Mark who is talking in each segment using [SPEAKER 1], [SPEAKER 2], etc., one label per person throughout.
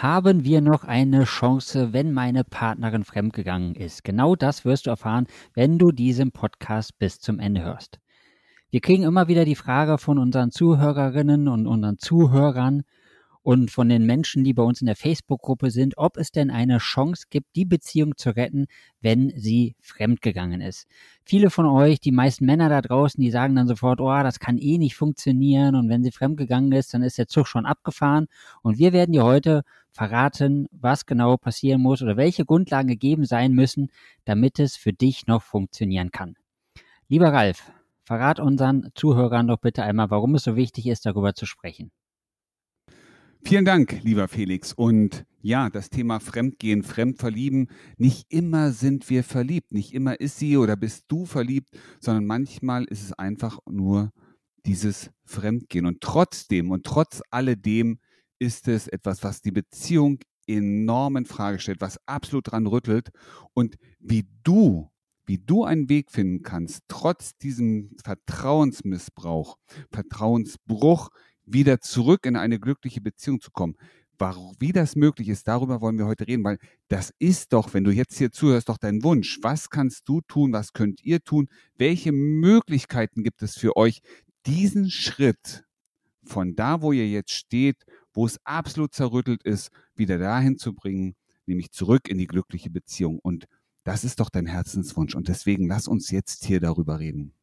[SPEAKER 1] Haben wir noch eine Chance, wenn meine Partnerin fremdgegangen ist? Genau das wirst du erfahren, wenn du diesen Podcast bis zum Ende hörst. Wir kriegen immer wieder die Frage von unseren Zuhörerinnen und unseren Zuhörern, und von den Menschen, die bei uns in der Facebook-Gruppe sind, ob es denn eine Chance gibt, die Beziehung zu retten, wenn sie fremdgegangen ist. Viele von euch, die meisten Männer da draußen, die sagen dann sofort, oh, das kann eh nicht funktionieren und wenn sie fremdgegangen ist, dann ist der Zug schon abgefahren. Und wir werden dir heute verraten, was genau passieren muss oder welche Grundlagen gegeben sein müssen, damit es für dich noch funktionieren kann. Lieber Ralf, verrat unseren Zuhörern doch bitte einmal, warum es so wichtig ist, darüber zu sprechen.
[SPEAKER 2] Vielen Dank, lieber Felix. Und ja, das Thema Fremdgehen, Fremdverlieben. Nicht immer sind wir verliebt. Nicht immer ist sie oder bist du verliebt, sondern manchmal ist es einfach nur dieses Fremdgehen. Und trotzdem und trotz alledem ist es etwas, was die Beziehung enorm in Frage stellt, was absolut dran rüttelt. Und wie du, wie du einen Weg finden kannst, trotz diesem Vertrauensmissbrauch, Vertrauensbruch, wieder zurück in eine glückliche Beziehung zu kommen. Warum, wie das möglich ist, darüber wollen wir heute reden, weil das ist doch, wenn du jetzt hier zuhörst, doch dein Wunsch. Was kannst du tun? Was könnt ihr tun? Welche Möglichkeiten gibt es für euch, diesen Schritt von da, wo ihr jetzt steht, wo es absolut zerrüttelt ist, wieder dahin zu bringen, nämlich zurück in die glückliche Beziehung. Und das ist doch dein Herzenswunsch. Und deswegen lass uns jetzt hier darüber reden.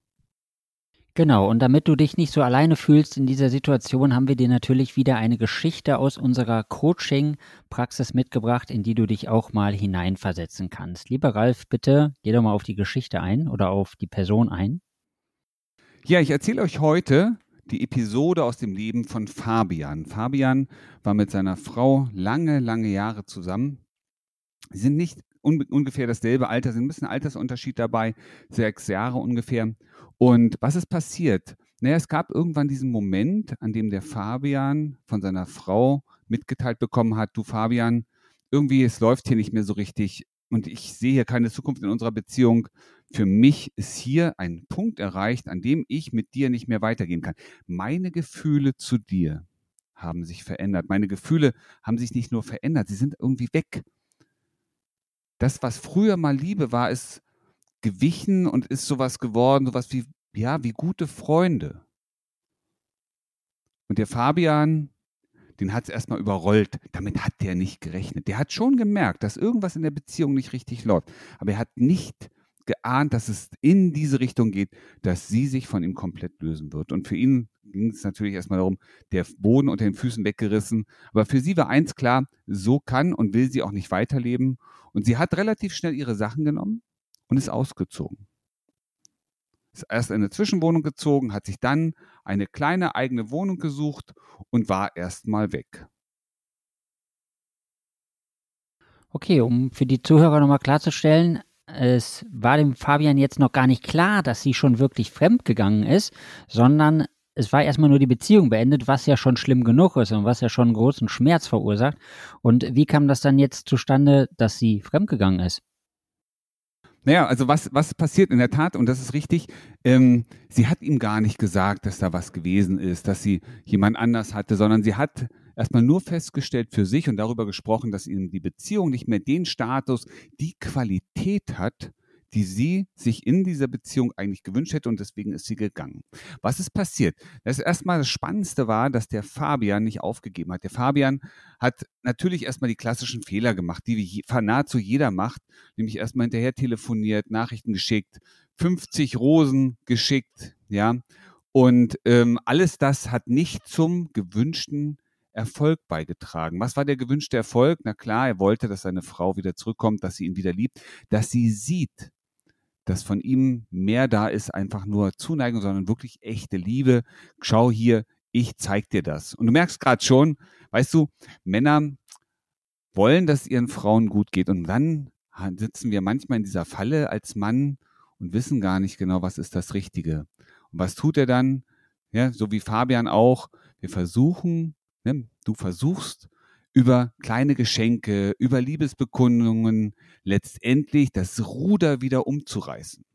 [SPEAKER 1] Genau, und damit du dich nicht so alleine fühlst in dieser Situation, haben wir dir natürlich wieder eine Geschichte aus unserer Coaching-Praxis mitgebracht, in die du dich auch mal hineinversetzen kannst. Lieber Ralf, bitte geh doch mal auf die Geschichte ein oder auf die Person ein.
[SPEAKER 2] Ja, ich erzähle euch heute die Episode aus dem Leben von Fabian. Fabian war mit seiner Frau lange, lange Jahre zusammen. Sie sind nicht un ungefähr dasselbe Alter, sind ein bisschen Altersunterschied dabei, sechs Jahre ungefähr. Und was ist passiert? Naja, es gab irgendwann diesen Moment, an dem der Fabian von seiner Frau mitgeteilt bekommen hat, du Fabian, irgendwie, es läuft hier nicht mehr so richtig und ich sehe hier keine Zukunft in unserer Beziehung. Für mich ist hier ein Punkt erreicht, an dem ich mit dir nicht mehr weitergehen kann. Meine Gefühle zu dir haben sich verändert. Meine Gefühle haben sich nicht nur verändert, sie sind irgendwie weg. Das, was früher mal Liebe war, ist gewichen und ist sowas geworden, sowas wie, ja, wie gute Freunde. Und der Fabian, den hat es erstmal überrollt. Damit hat der nicht gerechnet. Der hat schon gemerkt, dass irgendwas in der Beziehung nicht richtig läuft. Aber er hat nicht geahnt, dass es in diese Richtung geht, dass sie sich von ihm komplett lösen wird. Und für ihn ging es natürlich erstmal darum, der Boden unter den Füßen weggerissen. Aber für sie war eins klar, so kann und will sie auch nicht weiterleben. Und sie hat relativ schnell ihre Sachen genommen und ist ausgezogen. Ist erst in eine Zwischenwohnung gezogen, hat sich dann eine kleine eigene Wohnung gesucht und war erstmal weg.
[SPEAKER 1] Okay, um für die Zuhörer nochmal klarzustellen, es war dem Fabian jetzt noch gar nicht klar, dass sie schon wirklich fremdgegangen ist, sondern es war erstmal nur die Beziehung beendet, was ja schon schlimm genug ist und was ja schon großen Schmerz verursacht. Und wie kam das dann jetzt zustande, dass sie fremdgegangen ist?
[SPEAKER 2] Naja, also was, was passiert in der Tat, und das ist richtig, ähm, sie hat ihm gar nicht gesagt, dass da was gewesen ist, dass sie jemand anders hatte, sondern sie hat erstmal nur festgestellt für sich und darüber gesprochen, dass ihm die Beziehung nicht mehr den Status, die Qualität hat, die sie sich in dieser Beziehung eigentlich gewünscht hätte und deswegen ist sie gegangen. Was ist passiert? Das erstmal das Spannendste war, dass der Fabian nicht aufgegeben hat. Der Fabian hat natürlich erstmal die klassischen Fehler gemacht, die nahezu jeder macht, nämlich erstmal hinterher telefoniert, Nachrichten geschickt, 50 Rosen geschickt, ja. Und ähm, alles das hat nicht zum gewünschten Erfolg beigetragen. Was war der gewünschte Erfolg? Na klar, er wollte, dass seine Frau wieder zurückkommt, dass sie ihn wieder liebt, dass sie sieht, dass von ihm mehr da ist, einfach nur Zuneigung, sondern wirklich echte Liebe. Schau hier, ich zeig dir das. Und du merkst gerade schon, weißt du, Männer wollen, dass ihren Frauen gut geht und dann sitzen wir manchmal in dieser Falle als Mann und wissen gar nicht genau, was ist das Richtige. Und was tut er dann? Ja, so wie Fabian auch. Wir versuchen, ne, du versuchst über kleine Geschenke, über Liebesbekundungen letztendlich das Ruder wieder umzureißen.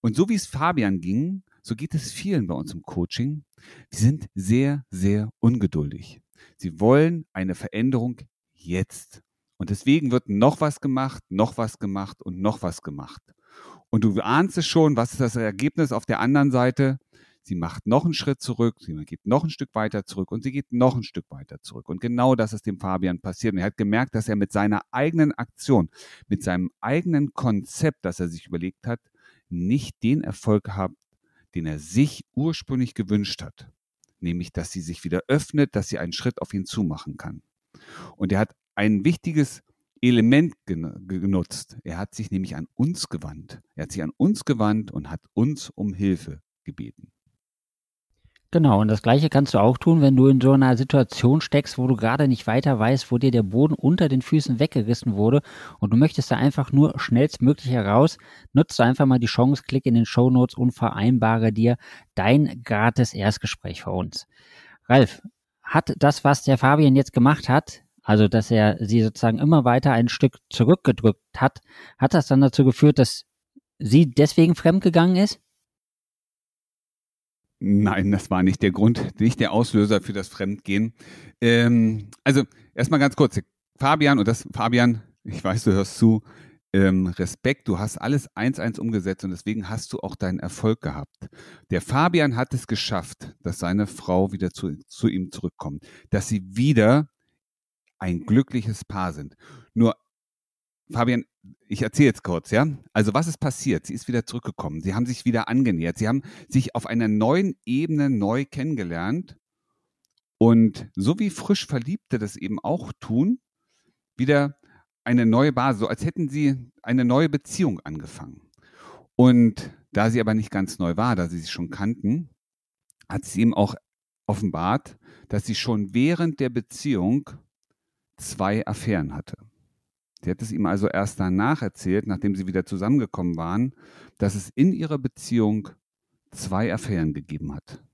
[SPEAKER 2] Und so wie es Fabian ging, so geht es vielen bei uns im Coaching. Wir sind sehr, sehr ungeduldig. Sie wollen eine Veränderung jetzt. Und deswegen wird noch was gemacht, noch was gemacht und noch was gemacht. Und du ahnst es schon, was ist das Ergebnis auf der anderen Seite? Sie macht noch einen Schritt zurück, sie geht noch ein Stück weiter zurück und sie geht noch ein Stück weiter zurück. Und genau das ist dem Fabian passiert. Und er hat gemerkt, dass er mit seiner eigenen Aktion, mit seinem eigenen Konzept, das er sich überlegt hat, nicht den Erfolg hat, den er sich ursprünglich gewünscht hat. Nämlich, dass sie sich wieder öffnet, dass sie einen Schritt auf ihn zumachen kann. Und er hat ein wichtiges Element genutzt. Er hat sich nämlich an uns gewandt. Er hat sich an uns gewandt und hat uns um Hilfe gebeten.
[SPEAKER 1] Genau, und das Gleiche kannst du auch tun, wenn du in so einer Situation steckst, wo du gerade nicht weiter weißt, wo dir der Boden unter den Füßen weggerissen wurde und du möchtest da einfach nur schnellstmöglich heraus. Nutzt einfach mal die Chance, klick in den Show Notes und vereinbare dir dein gratis Erstgespräch für uns. Ralf, hat das, was der Fabian jetzt gemacht hat, also dass er sie sozusagen immer weiter ein Stück zurückgedrückt hat, hat das dann dazu geführt, dass sie deswegen fremdgegangen ist?
[SPEAKER 2] Nein, das war nicht der Grund, nicht der Auslöser für das Fremdgehen. Ähm, also erstmal ganz kurz, Fabian und das Fabian, ich weiß, du hörst zu, ähm, Respekt, du hast alles eins eins umgesetzt und deswegen hast du auch deinen Erfolg gehabt. Der Fabian hat es geschafft, dass seine Frau wieder zu, zu ihm zurückkommt, dass sie wieder ein glückliches Paar sind. Nur Fabian, ich erzähle jetzt kurz, ja. Also was ist passiert? Sie ist wieder zurückgekommen. Sie haben sich wieder angenähert. Sie haben sich auf einer neuen Ebene neu kennengelernt. Und so wie frisch Verliebte das eben auch tun, wieder eine neue Basis, so als hätten sie eine neue Beziehung angefangen. Und da sie aber nicht ganz neu war, da sie sich schon kannten, hat sie ihm auch offenbart, dass sie schon während der Beziehung zwei Affären hatte. Sie hat es ihm also erst danach erzählt, nachdem sie wieder zusammengekommen waren, dass es in ihrer Beziehung zwei Affären gegeben hat.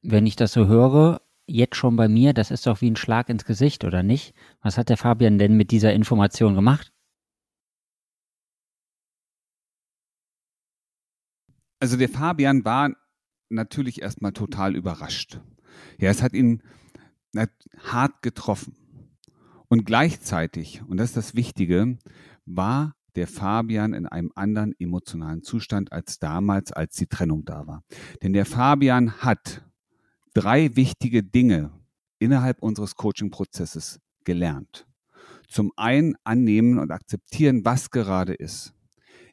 [SPEAKER 1] Wenn ich das so höre, jetzt schon bei mir, das ist doch wie ein Schlag ins Gesicht, oder nicht? Was hat der Fabian denn mit dieser Information gemacht?
[SPEAKER 2] Also der Fabian war natürlich erstmal total überrascht. Ja, es hat ihn hart getroffen. Und gleichzeitig, und das ist das Wichtige, war der Fabian in einem anderen emotionalen Zustand als damals, als die Trennung da war. Denn der Fabian hat drei wichtige Dinge innerhalb unseres Coaching-Prozesses gelernt. Zum einen annehmen und akzeptieren, was gerade ist.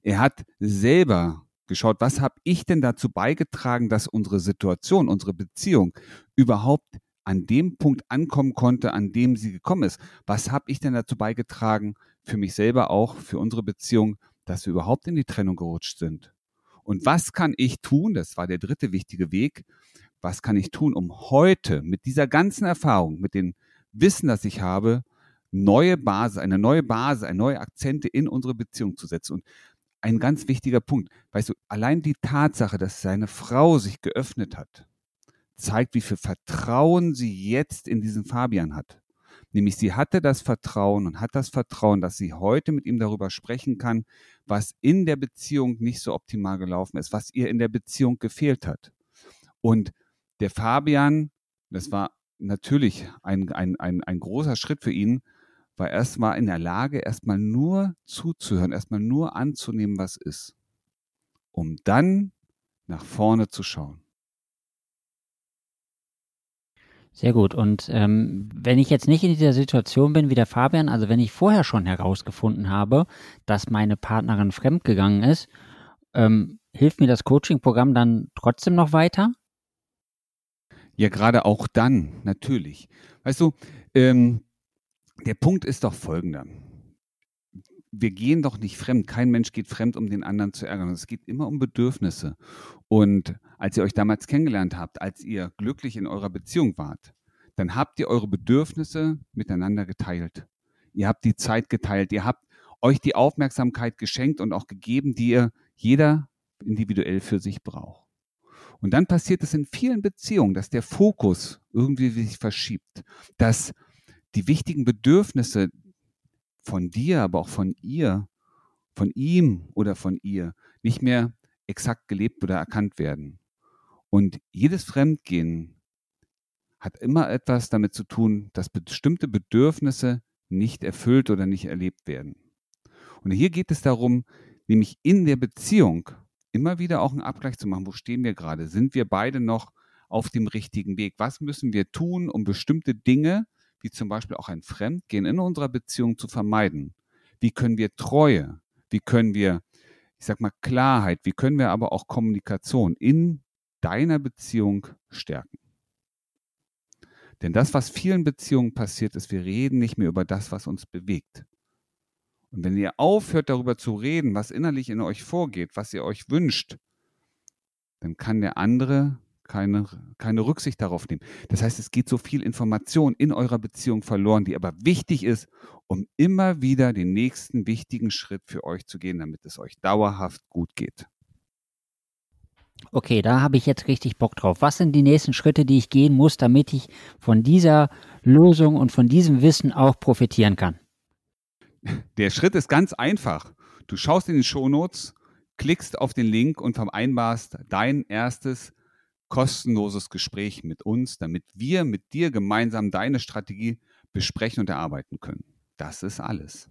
[SPEAKER 2] Er hat selber geschaut, was habe ich denn dazu beigetragen, dass unsere Situation, unsere Beziehung überhaupt an dem Punkt ankommen konnte, an dem sie gekommen ist. Was habe ich denn dazu beigetragen, für mich selber auch, für unsere Beziehung, dass wir überhaupt in die Trennung gerutscht sind? Und was kann ich tun? Das war der dritte wichtige Weg. Was kann ich tun, um heute mit dieser ganzen Erfahrung, mit dem Wissen, das ich habe, neue Basis, eine neue Basis, eine neue Akzente in unsere Beziehung zu setzen? Und ein ganz wichtiger Punkt, weißt du, allein die Tatsache, dass seine Frau sich geöffnet hat, zeigt, wie viel Vertrauen sie jetzt in diesen Fabian hat. Nämlich sie hatte das Vertrauen und hat das Vertrauen, dass sie heute mit ihm darüber sprechen kann, was in der Beziehung nicht so optimal gelaufen ist, was ihr in der Beziehung gefehlt hat. Und der Fabian, das war natürlich ein, ein, ein, ein großer Schritt für ihn, war erstmal in der Lage, erstmal nur zuzuhören, erstmal nur anzunehmen, was ist, um dann nach vorne zu schauen.
[SPEAKER 1] Sehr gut. Und ähm, wenn ich jetzt nicht in dieser Situation bin wie der Fabian, also wenn ich vorher schon herausgefunden habe, dass meine Partnerin fremdgegangen ist, ähm, hilft mir das Coaching-Programm dann trotzdem noch weiter?
[SPEAKER 2] Ja, gerade auch dann, natürlich. Weißt du, ähm, der Punkt ist doch folgender. Wir gehen doch nicht fremd. Kein Mensch geht fremd, um den anderen zu ärgern. Es geht immer um Bedürfnisse. Und als ihr euch damals kennengelernt habt, als ihr glücklich in eurer Beziehung wart, dann habt ihr eure Bedürfnisse miteinander geteilt. Ihr habt die Zeit geteilt. Ihr habt euch die Aufmerksamkeit geschenkt und auch gegeben, die ihr jeder individuell für sich braucht. Und dann passiert es in vielen Beziehungen, dass der Fokus irgendwie sich verschiebt, dass die wichtigen Bedürfnisse von dir, aber auch von ihr, von ihm oder von ihr nicht mehr exakt gelebt oder erkannt werden. Und jedes Fremdgehen hat immer etwas damit zu tun, dass bestimmte Bedürfnisse nicht erfüllt oder nicht erlebt werden. Und hier geht es darum, nämlich in der Beziehung immer wieder auch einen Abgleich zu machen. Wo stehen wir gerade? Sind wir beide noch auf dem richtigen Weg? Was müssen wir tun, um bestimmte Dinge, wie zum Beispiel auch ein Fremdgehen in unserer Beziehung zu vermeiden? Wie können wir Treue? Wie können wir, ich sag mal, Klarheit? Wie können wir aber auch Kommunikation in deiner Beziehung stärken? Denn das, was vielen Beziehungen passiert, ist, wir reden nicht mehr über das, was uns bewegt. Und wenn ihr aufhört, darüber zu reden, was innerlich in euch vorgeht, was ihr euch wünscht, dann kann der andere keine, keine Rücksicht darauf nehmen. Das heißt, es geht so viel Information in eurer Beziehung verloren, die aber wichtig ist, um immer wieder den nächsten wichtigen Schritt für euch zu gehen, damit es euch dauerhaft gut geht.
[SPEAKER 1] Okay, da habe ich jetzt richtig Bock drauf. Was sind die nächsten Schritte, die ich gehen muss, damit ich von dieser Lösung und von diesem Wissen auch profitieren kann?
[SPEAKER 2] Der Schritt ist ganz einfach. Du schaust in den Shownotes, klickst auf den Link und vereinbarst dein erstes kostenloses Gespräch mit uns, damit wir mit dir gemeinsam deine Strategie besprechen und erarbeiten können. Das ist alles.